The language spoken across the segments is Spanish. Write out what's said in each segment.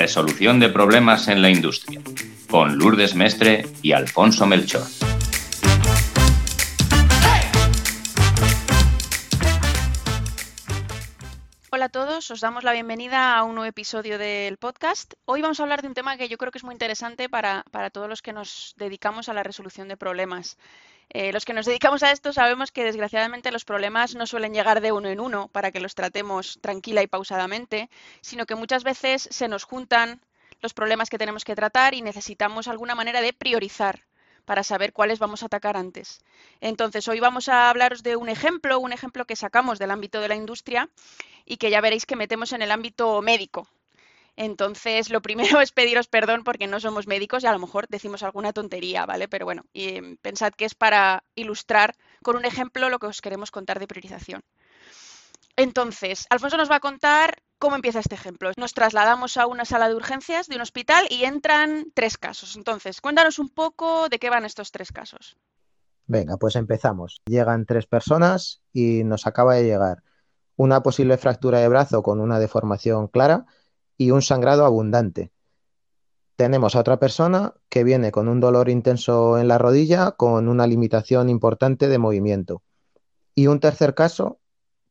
Resolución de problemas en la industria, con Lourdes Mestre y Alfonso Melchor. Hola a todos, os damos la bienvenida a un nuevo episodio del podcast. Hoy vamos a hablar de un tema que yo creo que es muy interesante para, para todos los que nos dedicamos a la resolución de problemas. Eh, los que nos dedicamos a esto sabemos que desgraciadamente los problemas no suelen llegar de uno en uno para que los tratemos tranquila y pausadamente, sino que muchas veces se nos juntan los problemas que tenemos que tratar y necesitamos alguna manera de priorizar para saber cuáles vamos a atacar antes. Entonces, hoy vamos a hablaros de un ejemplo, un ejemplo que sacamos del ámbito de la industria y que ya veréis que metemos en el ámbito médico, entonces, lo primero es pediros perdón porque no somos médicos y a lo mejor decimos alguna tontería, ¿vale? Pero bueno, y, pensad que es para ilustrar con un ejemplo lo que os queremos contar de priorización. Entonces, Alfonso nos va a contar cómo empieza este ejemplo. Nos trasladamos a una sala de urgencias de un hospital y entran tres casos. Entonces, cuéntanos un poco de qué van estos tres casos. Venga, pues empezamos. Llegan tres personas y nos acaba de llegar una posible fractura de brazo con una deformación clara y un sangrado abundante. Tenemos a otra persona que viene con un dolor intenso en la rodilla con una limitación importante de movimiento. Y un tercer caso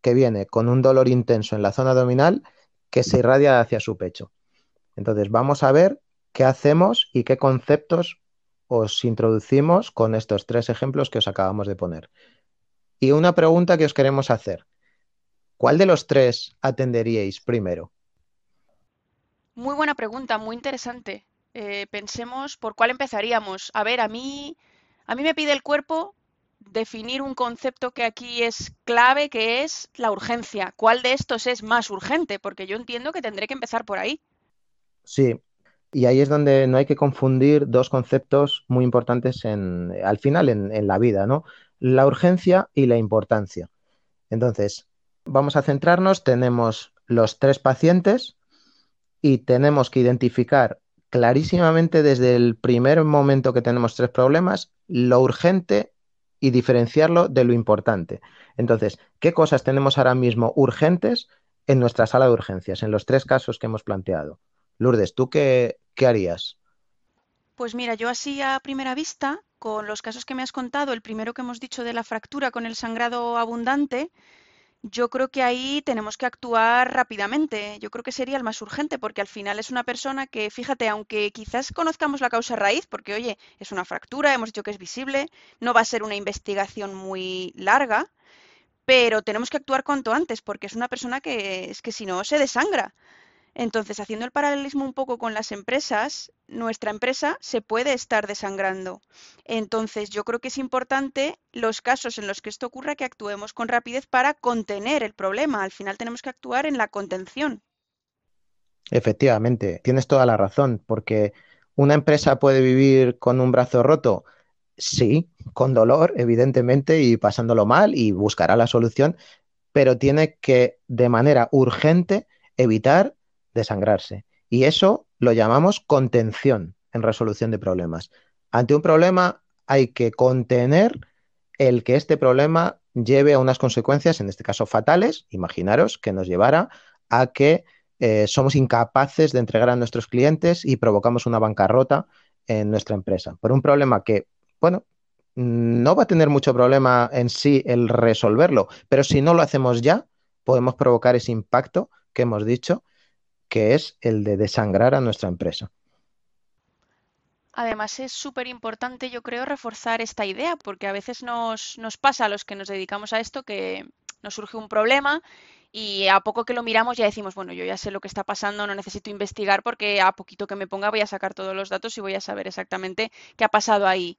que viene con un dolor intenso en la zona abdominal que se irradia hacia su pecho. Entonces vamos a ver qué hacemos y qué conceptos os introducimos con estos tres ejemplos que os acabamos de poner. Y una pregunta que os queremos hacer. ¿Cuál de los tres atenderíais primero? Muy buena pregunta, muy interesante. Eh, pensemos por cuál empezaríamos. A ver, a mí, a mí me pide el cuerpo definir un concepto que aquí es clave, que es la urgencia. ¿Cuál de estos es más urgente? Porque yo entiendo que tendré que empezar por ahí. Sí, y ahí es donde no hay que confundir dos conceptos muy importantes en, al final en, en la vida, ¿no? La urgencia y la importancia. Entonces, vamos a centrarnos, tenemos los tres pacientes y tenemos que identificar clarísimamente desde el primer momento que tenemos tres problemas lo urgente y diferenciarlo de lo importante. Entonces, ¿qué cosas tenemos ahora mismo urgentes en nuestra sala de urgencias, en los tres casos que hemos planteado? Lourdes, ¿tú qué, qué harías? Pues mira, yo así a primera vista, con los casos que me has contado, el primero que hemos dicho de la fractura con el sangrado abundante, yo creo que ahí tenemos que actuar rápidamente. Yo creo que sería el más urgente, porque al final es una persona que, fíjate, aunque quizás conozcamos la causa raíz, porque oye, es una fractura, hemos dicho que es visible, no va a ser una investigación muy larga, pero tenemos que actuar cuanto antes, porque es una persona que es que si no se desangra. Entonces, haciendo el paralelismo un poco con las empresas, nuestra empresa se puede estar desangrando. Entonces, yo creo que es importante los casos en los que esto ocurra que actuemos con rapidez para contener el problema. Al final tenemos que actuar en la contención. Efectivamente, tienes toda la razón, porque una empresa puede vivir con un brazo roto, sí, con dolor, evidentemente, y pasándolo mal, y buscará la solución, pero tiene que, de manera urgente, evitar desangrarse. Y eso lo llamamos contención en resolución de problemas. Ante un problema hay que contener el que este problema lleve a unas consecuencias, en este caso fatales, imaginaros que nos llevara a que eh, somos incapaces de entregar a nuestros clientes y provocamos una bancarrota en nuestra empresa. Por un problema que, bueno, no va a tener mucho problema en sí el resolverlo, pero si no lo hacemos ya, podemos provocar ese impacto que hemos dicho que es el de desangrar a nuestra empresa. Además, es súper importante, yo creo, reforzar esta idea, porque a veces nos, nos, pasa a los que nos dedicamos a esto que nos surge un problema y a poco que lo miramos ya decimos, bueno, yo ya sé lo que está pasando, no necesito investigar porque a poquito que me ponga voy a sacar todos los datos y voy a saber exactamente qué ha pasado ahí.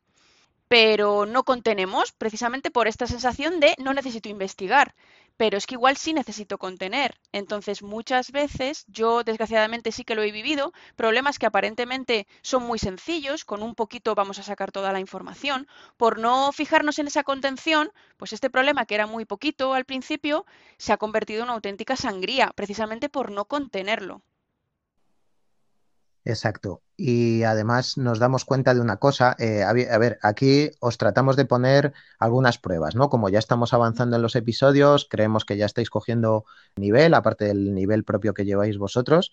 Pero no contenemos precisamente por esta sensación de no necesito investigar pero es que igual sí necesito contener. Entonces, muchas veces, yo desgraciadamente sí que lo he vivido, problemas que aparentemente son muy sencillos, con un poquito vamos a sacar toda la información, por no fijarnos en esa contención, pues este problema que era muy poquito al principio, se ha convertido en una auténtica sangría, precisamente por no contenerlo. Exacto. Y además nos damos cuenta de una cosa. Eh, a, ver, aquí os tratamos de poner algunas pruebas, ¿no? Como ya estamos avanzando en los episodios, creemos que ya estáis cogiendo nivel, aparte del nivel propio que lleváis vosotros.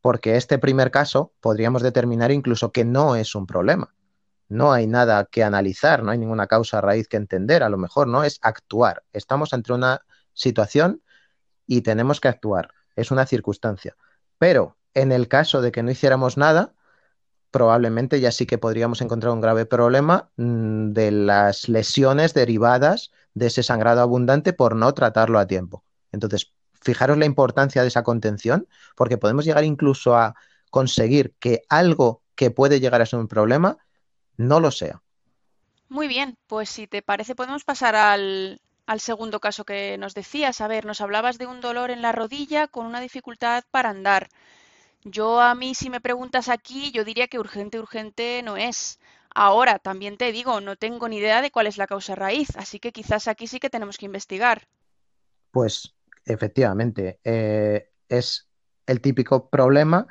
porque este primer caso podríamos determinar incluso que no es un problema. No hay nada que analizar, no hay ninguna causa raíz que entender, a lo mejor no es actuar. Estamos ante una situación y tenemos que actuar. Es una circunstancia. Pero en el caso de que no hiciéramos nada, probablemente ya sí que podríamos encontrar un grave problema mm, de las lesiones derivadas de ese sangrado abundante por no tratarlo a tiempo. Entonces, fijaros la importancia de esa contención, porque podemos llegar incluso a conseguir que algo que puede llegar a ser un problema no lo sea. Muy bien, pues si te parece podemos pasar al, al segundo caso que nos decías. A ver, nos hablabas de un dolor en la rodilla con una dificultad para andar. Yo a mí, si me preguntas aquí, yo diría que urgente, urgente no es. Ahora, también te digo, no tengo ni idea de cuál es la causa raíz, así que quizás aquí sí que tenemos que investigar. Pues efectivamente, eh, es el típico problema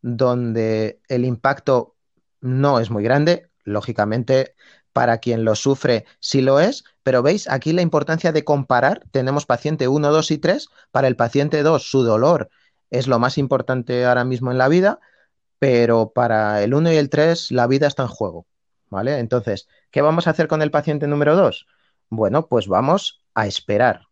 donde el impacto no es muy grande, lógicamente para quien lo sufre sí lo es, pero veis aquí la importancia de comparar, tenemos paciente 1, 2 y 3, para el paciente 2 su dolor es lo más importante ahora mismo en la vida, pero para el 1 y el 3 la vida está en juego, ¿vale? Entonces, ¿qué vamos a hacer con el paciente número 2? Bueno, pues vamos a esperar.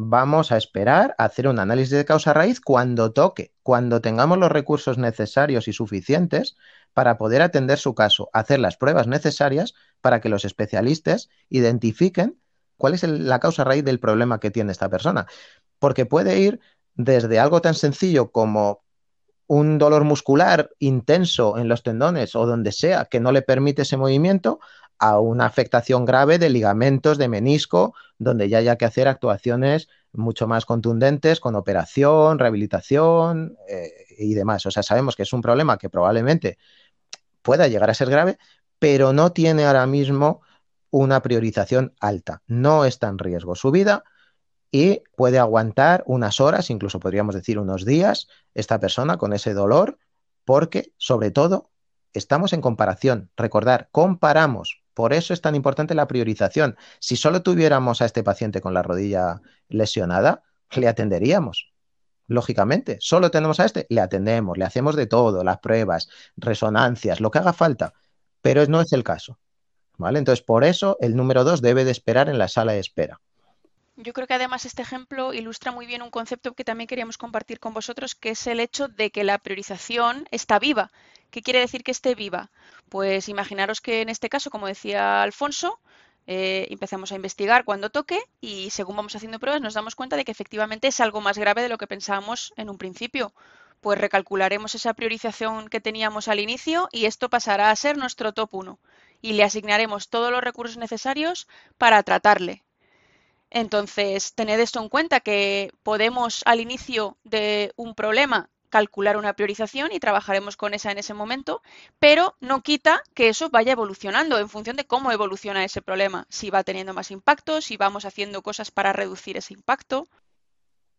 Vamos a esperar a hacer un análisis de causa raíz cuando toque, cuando tengamos los recursos necesarios y suficientes para poder atender su caso, hacer las pruebas necesarias para que los especialistas identifiquen cuál es la causa raíz del problema que tiene esta persona. Porque puede ir desde algo tan sencillo como un dolor muscular intenso en los tendones o donde sea que no le permite ese movimiento, a una afectación grave de ligamentos, de menisco, donde ya haya que hacer actuaciones mucho más contundentes con operación, rehabilitación eh, y demás. O sea, sabemos que es un problema que probablemente pueda llegar a ser grave, pero no tiene ahora mismo una priorización alta. No está en riesgo su vida, y puede aguantar unas horas, incluso podríamos decir unos días, esta persona con ese dolor, porque sobre todo estamos en comparación. Recordar, comparamos. Por eso es tan importante la priorización. Si solo tuviéramos a este paciente con la rodilla lesionada, le atenderíamos. Lógicamente, solo tenemos a este, le atendemos, le hacemos de todo, las pruebas, resonancias, lo que haga falta, pero no es el caso. ¿Vale? Entonces, por eso el número dos debe de esperar en la sala de espera. Yo creo que además este ejemplo ilustra muy bien un concepto que también queríamos compartir con vosotros, que es el hecho de que la priorización está viva. ¿Qué quiere decir que esté viva? Pues imaginaros que en este caso, como decía Alfonso, eh, empezamos a investigar cuando toque y según vamos haciendo pruebas nos damos cuenta de que efectivamente es algo más grave de lo que pensábamos en un principio. Pues recalcularemos esa priorización que teníamos al inicio y esto pasará a ser nuestro top 1 y le asignaremos todos los recursos necesarios para tratarle, entonces, tened esto en cuenta que podemos al inicio de un problema calcular una priorización y trabajaremos con esa en ese momento, pero no quita que eso vaya evolucionando en función de cómo evoluciona ese problema, si va teniendo más impacto, si vamos haciendo cosas para reducir ese impacto.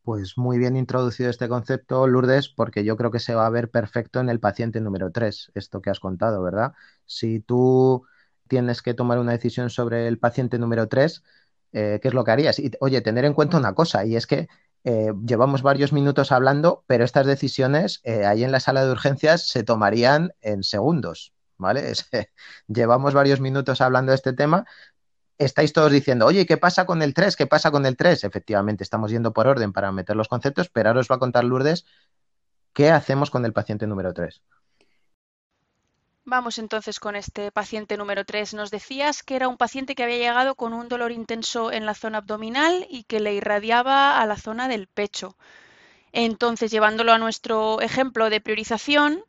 Pues muy bien introducido este concepto, Lourdes, porque yo creo que se va a ver perfecto en el paciente número 3, esto que has contado, ¿verdad? Si tú tienes que tomar una decisión sobre el paciente número 3, eh, ¿qué es lo que harías? Y, oye, tener en cuenta una cosa, y es que eh, llevamos varios minutos hablando, pero estas decisiones eh, ahí en la sala de urgencias se tomarían en segundos, ¿vale? llevamos varios minutos hablando de este tema. Estáis todos diciendo, oye, ¿qué pasa con el 3? ¿Qué pasa con el 3? Efectivamente, estamos yendo por orden para meter los conceptos, pero ahora os va a contar Lourdes qué hacemos con el paciente número 3. Vamos entonces con este paciente número 3. Nos decías que era un paciente que había llegado con un dolor intenso en la zona abdominal y que le irradiaba a la zona del pecho. Entonces, llevándolo a nuestro ejemplo de priorización,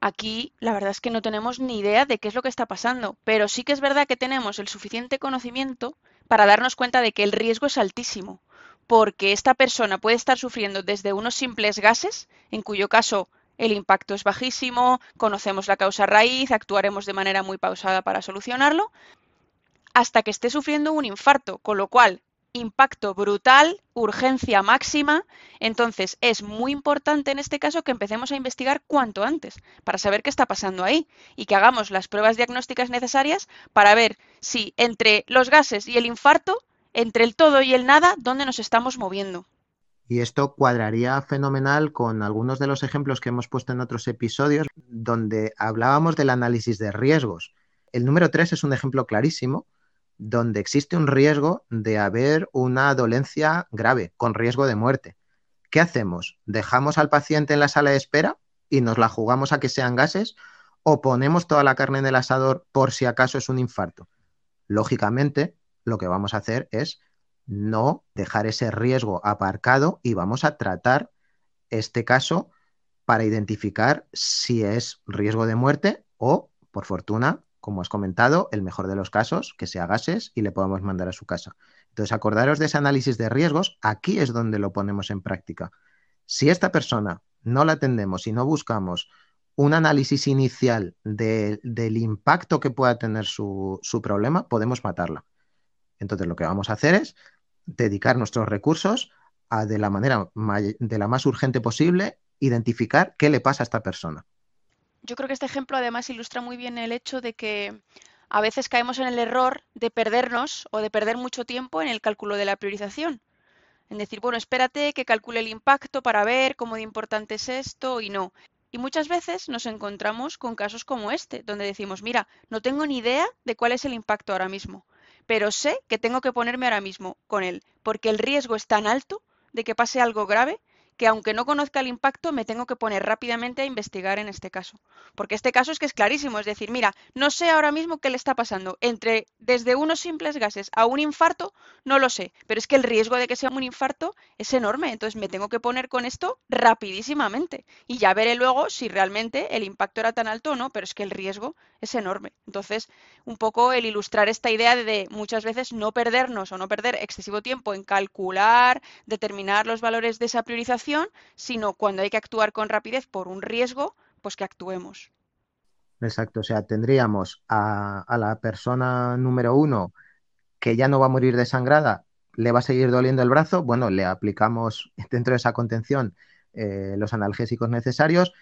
aquí la verdad es que no tenemos ni idea de qué es lo que está pasando, pero sí que es verdad que tenemos el suficiente conocimiento para darnos cuenta de que el riesgo es altísimo, porque esta persona puede estar sufriendo desde unos simples gases, en cuyo caso el impacto es bajísimo, conocemos la causa raíz, actuaremos de manera muy pausada para solucionarlo, hasta que esté sufriendo un infarto, con lo cual impacto brutal, urgencia máxima. Entonces es muy importante en este caso que empecemos a investigar cuanto antes para saber qué está pasando ahí y que hagamos las pruebas diagnósticas necesarias para ver si entre los gases y el infarto, entre el todo y el nada, dónde nos estamos moviendo. Y esto cuadraría fenomenal con algunos de los ejemplos que hemos puesto en otros episodios donde hablábamos del análisis de riesgos. El número 3 es un ejemplo clarísimo donde existe un riesgo de haber una dolencia grave con riesgo de muerte. ¿Qué hacemos? ¿Dejamos al paciente en la sala de espera y nos la jugamos a que sean gases o ponemos toda la carne en el asador por si acaso es un infarto? Lógicamente, lo que vamos a hacer es no dejar ese riesgo aparcado y vamos a tratar este caso para identificar si es riesgo de muerte o, por fortuna, como has comentado, el mejor de los casos, que sea gases y le podemos mandar a su casa. Entonces, acordaros de ese análisis de riesgos, aquí es donde lo ponemos en práctica. Si esta persona no la atendemos y no buscamos un análisis inicial del impacto que pueda tener su, su problema, podemos matarla. Entonces, lo que vamos a hacer es dedicar nuestros recursos a, de la manera de la más urgente posible, identificar qué le pasa a esta persona. Yo creo que este ejemplo además ilustra muy bien el hecho de que a veces caemos en el error de perdernos o de perder mucho tiempo en el cálculo de la priorización. En decir, bueno, espérate que calcule el impacto para ver cómo de importante es esto y no. Y muchas veces nos encontramos con casos como este, donde decimos, mira, no tengo ni idea de cuál es el impacto ahora mismo pero sé que tengo que ponerme ahora mismo con él, porque el riesgo es tan alto de que pase algo grave que aunque no conozca el impacto, me tengo que poner rápidamente a investigar en este caso. Porque este caso es que es clarísimo, es decir, mira, no sé ahora mismo qué le está pasando. Entre desde unos simples gases a un infarto, no lo sé, pero es que el riesgo de que sea un infarto es enorme, entonces me tengo que poner con esto rapidísimamente y ya veré luego si realmente el impacto era tan alto o no, pero es que el riesgo es enorme. Entonces, un poco el ilustrar esta idea de muchas veces no perdernos o no perder excesivo tiempo en calcular, determinar los valores de esa priorización sino cuando hay que actuar con rapidez por un riesgo, pues que actuemos. Exacto, o sea, tendríamos a, la persona número uno que ya no va a morir desangrada, le va a seguir doliendo el brazo, bueno, le aplicamos dentro de esa contención eh, los analgésicos necesarios,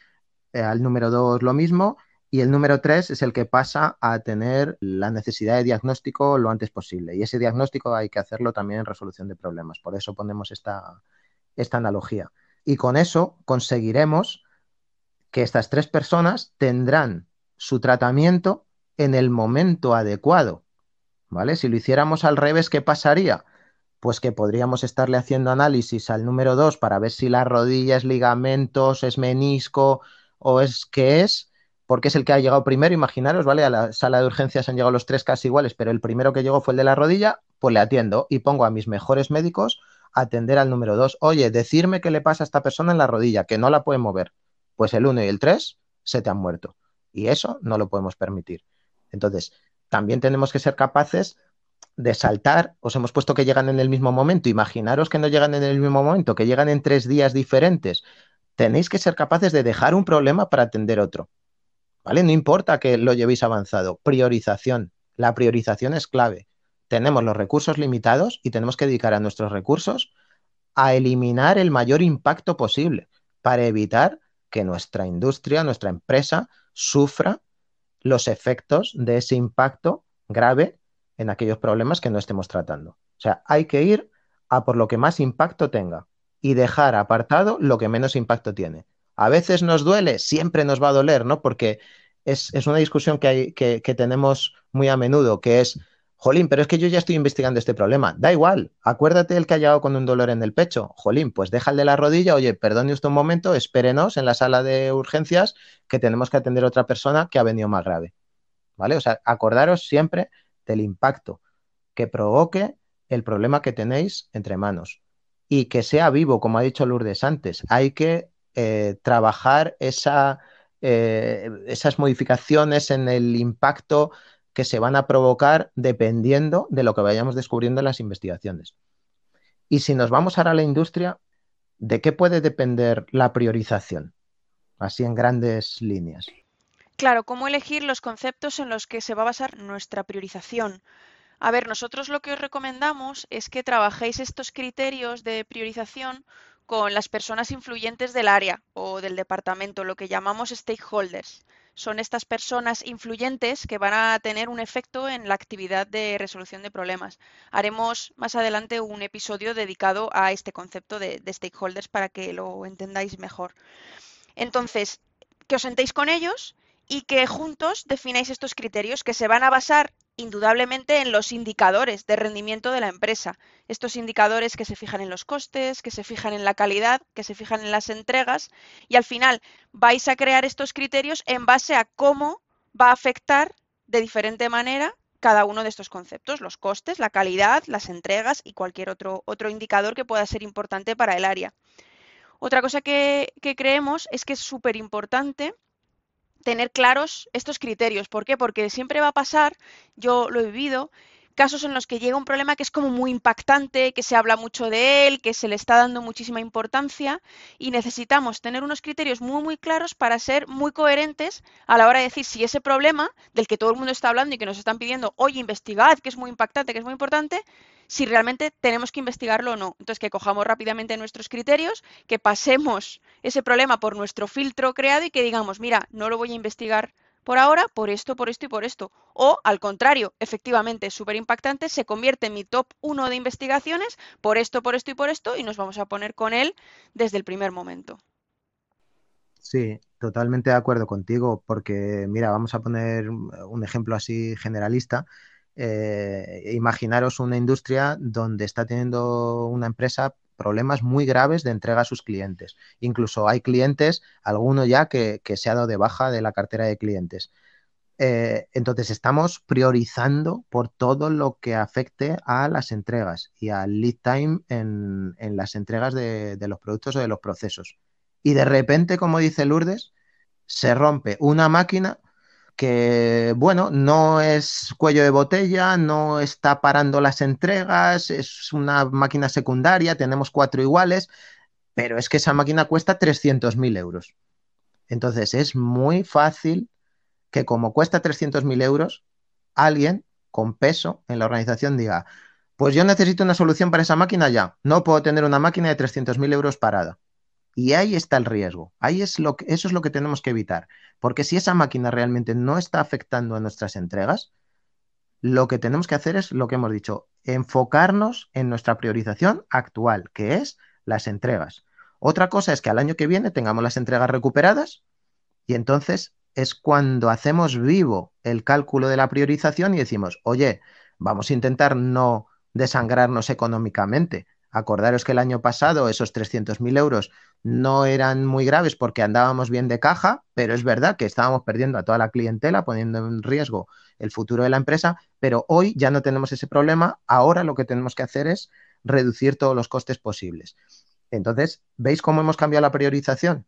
eh, al número dos lo mismo, y el número tres es el que pasa a tener la necesidad de diagnóstico lo antes posible. Y ese diagnóstico hay que hacerlo también en resolución de problemas. Por eso ponemos esta, esta analogía. Y con eso conseguiremos que estas tres personas tendrán su tratamiento en el momento adecuado. ¿Vale? Si lo hiciéramos al revés, ¿qué pasaría? Pues que podríamos estarle haciendo análisis al número 2 para ver si la rodilla es ligamentos, es menisco o es qué es, porque es el que ha llegado primero. Imaginaros, ¿vale? A la sala de urgencias han llegado los tres casi iguales, pero el primero que llegó fue el de la rodilla, pues le atiendo y pongo a mis mejores médicos atender al número dos. Oye, decirme qué le pasa a esta persona en la rodilla, que no la puede mover. Pues el uno y el tres se te han muerto. Y eso no lo podemos permitir. Entonces, también tenemos que ser capaces de saltar. Os hemos puesto que llegan en el mismo momento. Imaginaros que no llegan en el mismo momento, que llegan en tres días diferentes. Tenéis que ser capaces de dejar un problema para atender otro. ¿Vale? No importa que lo llevéis avanzado. Priorización. La priorización es clave tenemos los recursos limitados y tenemos que dedicar a nuestros recursos a eliminar el mayor impacto posible para evitar que nuestra industria, nuestra empresa, sufra los efectos de ese impacto grave en aquellos problemas que no estemos tratando. O sea, hay que ir a por lo que más impacto tenga y dejar apartado lo que menos impacto tiene. A veces nos duele, siempre nos va a doler, ¿no? Porque es, una discusión que, hay, que tenemos muy a menudo, que es Jolín, pero es que yo ya estoy investigando este problema. Da igual, acuérdate el que ha llegado con un dolor en el pecho. Jolín, pues déjale la rodilla, oye, perdone usted un momento, espérenos en la sala de urgencias que tenemos que atender a otra persona que ha venido más grave. ¿Vale? O sea, acordaros siempre del impacto que provoque el problema que tenéis entre manos y que sea vivo, como ha dicho Lourdes antes. Hay que eh, trabajar esa, eh, esas modificaciones en el impacto que se van a provocar dependiendo de lo que vayamos descubriendo en las investigaciones. Y si nos vamos ahora a la industria, ¿de qué puede depender la priorización? Así en grandes líneas. Claro, ¿cómo elegir los conceptos en los que se va a basar nuestra priorización? A ver, nosotros lo que os recomendamos es que trabajéis estos criterios de priorización con las personas influyentes del área o del departamento, lo que llamamos stakeholders. Son estas personas influyentes que van a tener un efecto en la actividad de resolución de problemas. Haremos más adelante un episodio dedicado a este concepto de, stakeholders para que lo entendáis mejor. Entonces, que os sentéis con ellos y que juntos defináis estos criterios que se van a basar indudablemente en los indicadores de rendimiento de la empresa. Estos indicadores que se fijan en los costes, que se fijan en la calidad, que se fijan en las entregas y al final vais a crear estos criterios en base a cómo va a afectar de diferente manera cada uno de estos conceptos, los costes, la calidad, las entregas y cualquier otro, otro indicador que pueda ser importante para el área. Otra cosa que, que creemos es que es súper importante tener claros estos criterios. ¿Por qué? Porque siempre va a pasar, yo lo he vivido, casos en los que llega un problema que es como muy impactante, que se habla mucho de él, que se le está dando muchísima importancia y necesitamos tener unos criterios muy, muy claros para ser muy coherentes a la hora de decir si ese problema del que todo el mundo está hablando y que nos están pidiendo, oye, investigad, que es muy impactante, que es muy importante, si realmente tenemos que investigarlo o no. Entonces, que cojamos rápidamente nuestros criterios, que pasemos ese problema por nuestro filtro creado y que digamos, mira, no lo voy a investigar por ahora por esto, por esto y por esto. O al contrario, efectivamente, es súper impactante, se convierte en mi top 1 de investigaciones por esto, por esto y por esto y nos vamos a poner con él desde el primer momento. Sí, totalmente de acuerdo contigo, porque mira, vamos a poner un ejemplo así generalista. Eh, imaginaros una industria donde está teniendo una empresa problemas muy graves de entrega a sus clientes. Incluso hay clientes, alguno ya que, se ha dado de baja de la cartera de clientes. Eh, entonces estamos priorizando por todo lo que afecte a las entregas y al lead time en, las entregas de los productos o de los procesos. Y de repente, como dice Lourdes, se rompe una máquina que, bueno, no es cuello de botella, no está parando las entregas, es una máquina secundaria, tenemos cuatro iguales, pero es que esa máquina cuesta 300.000 euros. Entonces es muy fácil que como cuesta 300.000 euros, alguien con peso en la organización diga, pues yo necesito una solución para esa máquina ya, no puedo tener una máquina de 300.000 euros parada. Y ahí está el riesgo. Ahí es lo que, eso es lo que tenemos que evitar. Porque si esa máquina realmente no está afectando a nuestras entregas, lo que tenemos que hacer es lo que hemos dicho, enfocarnos en nuestra priorización actual, que es las entregas. Otra cosa es que al año que viene tengamos las entregas recuperadas y entonces es cuando hacemos vivo el cálculo de la priorización y decimos, oye, vamos a intentar no desangrarnos económicamente, Acordaros que el año pasado esos 300.000 euros no eran muy graves porque andábamos bien de caja, pero es verdad que estábamos perdiendo a toda la clientela, poniendo en riesgo el futuro de la empresa, pero hoy ya no tenemos ese problema. Ahora lo que tenemos que hacer es reducir todos los costes posibles. Entonces, ¿veis cómo hemos cambiado la priorización?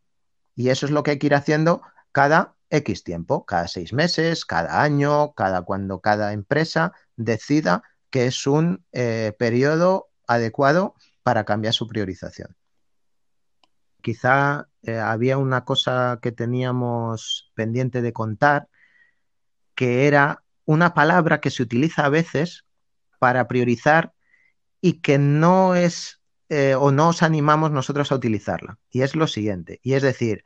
Y eso es lo que hay que ir haciendo cada X tiempo, cada seis meses, cada año, cada cuando cada empresa decida que es un eh, periodo adecuado para cambiar su priorización. Quizá eh, había una cosa que teníamos pendiente de contar, que era una palabra que se utiliza a veces para priorizar y que no es eh, o no os animamos nosotros a utilizarla. Y es lo siguiente, y es decir,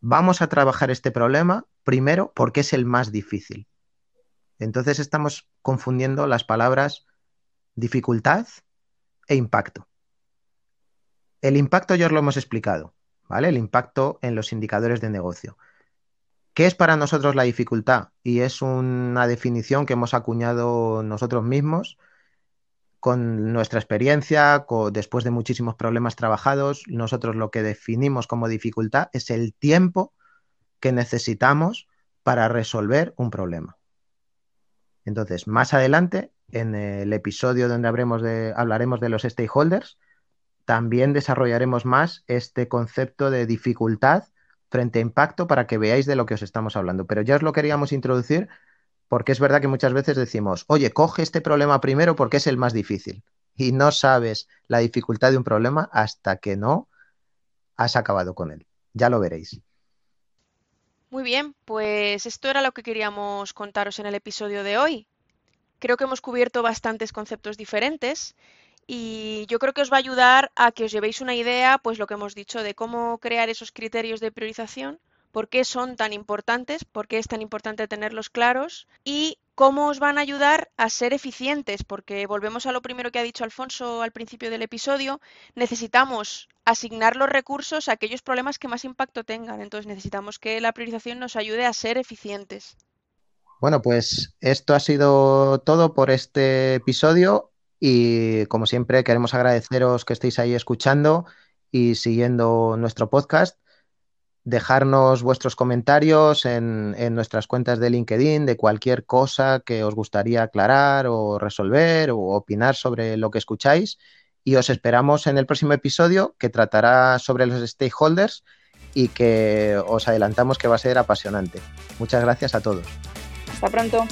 vamos a trabajar este problema primero porque es el más difícil. Entonces estamos confundiendo las palabras dificultad e impacto. El impacto ya os lo hemos explicado, ¿vale? El impacto en los indicadores de negocio. ¿Qué es para nosotros la dificultad? Y es una definición que hemos acuñado nosotros mismos con nuestra experiencia, después de muchísimos problemas trabajados, nosotros lo que definimos como dificultad es el tiempo que necesitamos para resolver un problema. Entonces, más adelante en el episodio donde de, hablaremos de los stakeholders, también desarrollaremos más este concepto de dificultad frente a impacto para que veáis de lo que os estamos hablando. Pero ya os lo queríamos introducir porque es verdad que muchas veces decimos, oye, coge este problema primero porque es el más difícil. Y no sabes la dificultad de un problema hasta que no has acabado con él. Ya lo veréis. Muy bien, pues esto era lo que queríamos contaros en el episodio de hoy. Creo que hemos cubierto bastantes conceptos diferentes y yo creo que os va a ayudar a que os llevéis una idea, pues lo que hemos dicho, de cómo crear esos criterios de priorización por qué son tan importantes, por qué es tan importante tenerlos claros y cómo os van a ayudar a ser eficientes, porque volvemos a lo primero que ha dicho Alfonso al principio del episodio, necesitamos asignar los recursos a aquellos problemas que más impacto tengan, entonces necesitamos que la priorización nos ayude a ser eficientes. Bueno, pues esto ha sido todo por este episodio y como siempre queremos agradeceros que estéis ahí escuchando y siguiendo nuestro podcast dejarnos vuestros comentarios en, nuestras cuentas de LinkedIn de cualquier cosa que os gustaría aclarar o resolver o opinar sobre lo que escucháis. Y os esperamos en el próximo episodio que tratará sobre los stakeholders y que os adelantamos que va a ser apasionante. Muchas gracias a todos. Hasta pronto.